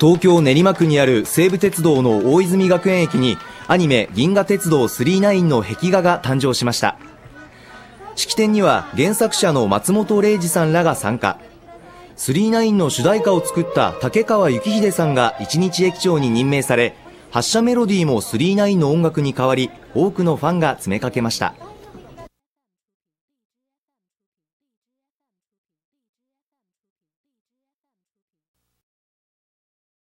東京練馬区にある西武鉄道の大泉学園駅にアニメ「銀河鉄道999」の壁画が誕生しました。式典には原作者の松本零士さんらが参加。999の主題歌を作った竹川幸秀さんが一日駅長に任命され発車メロディーも999の音楽に変わり多くのファンが詰めかけました。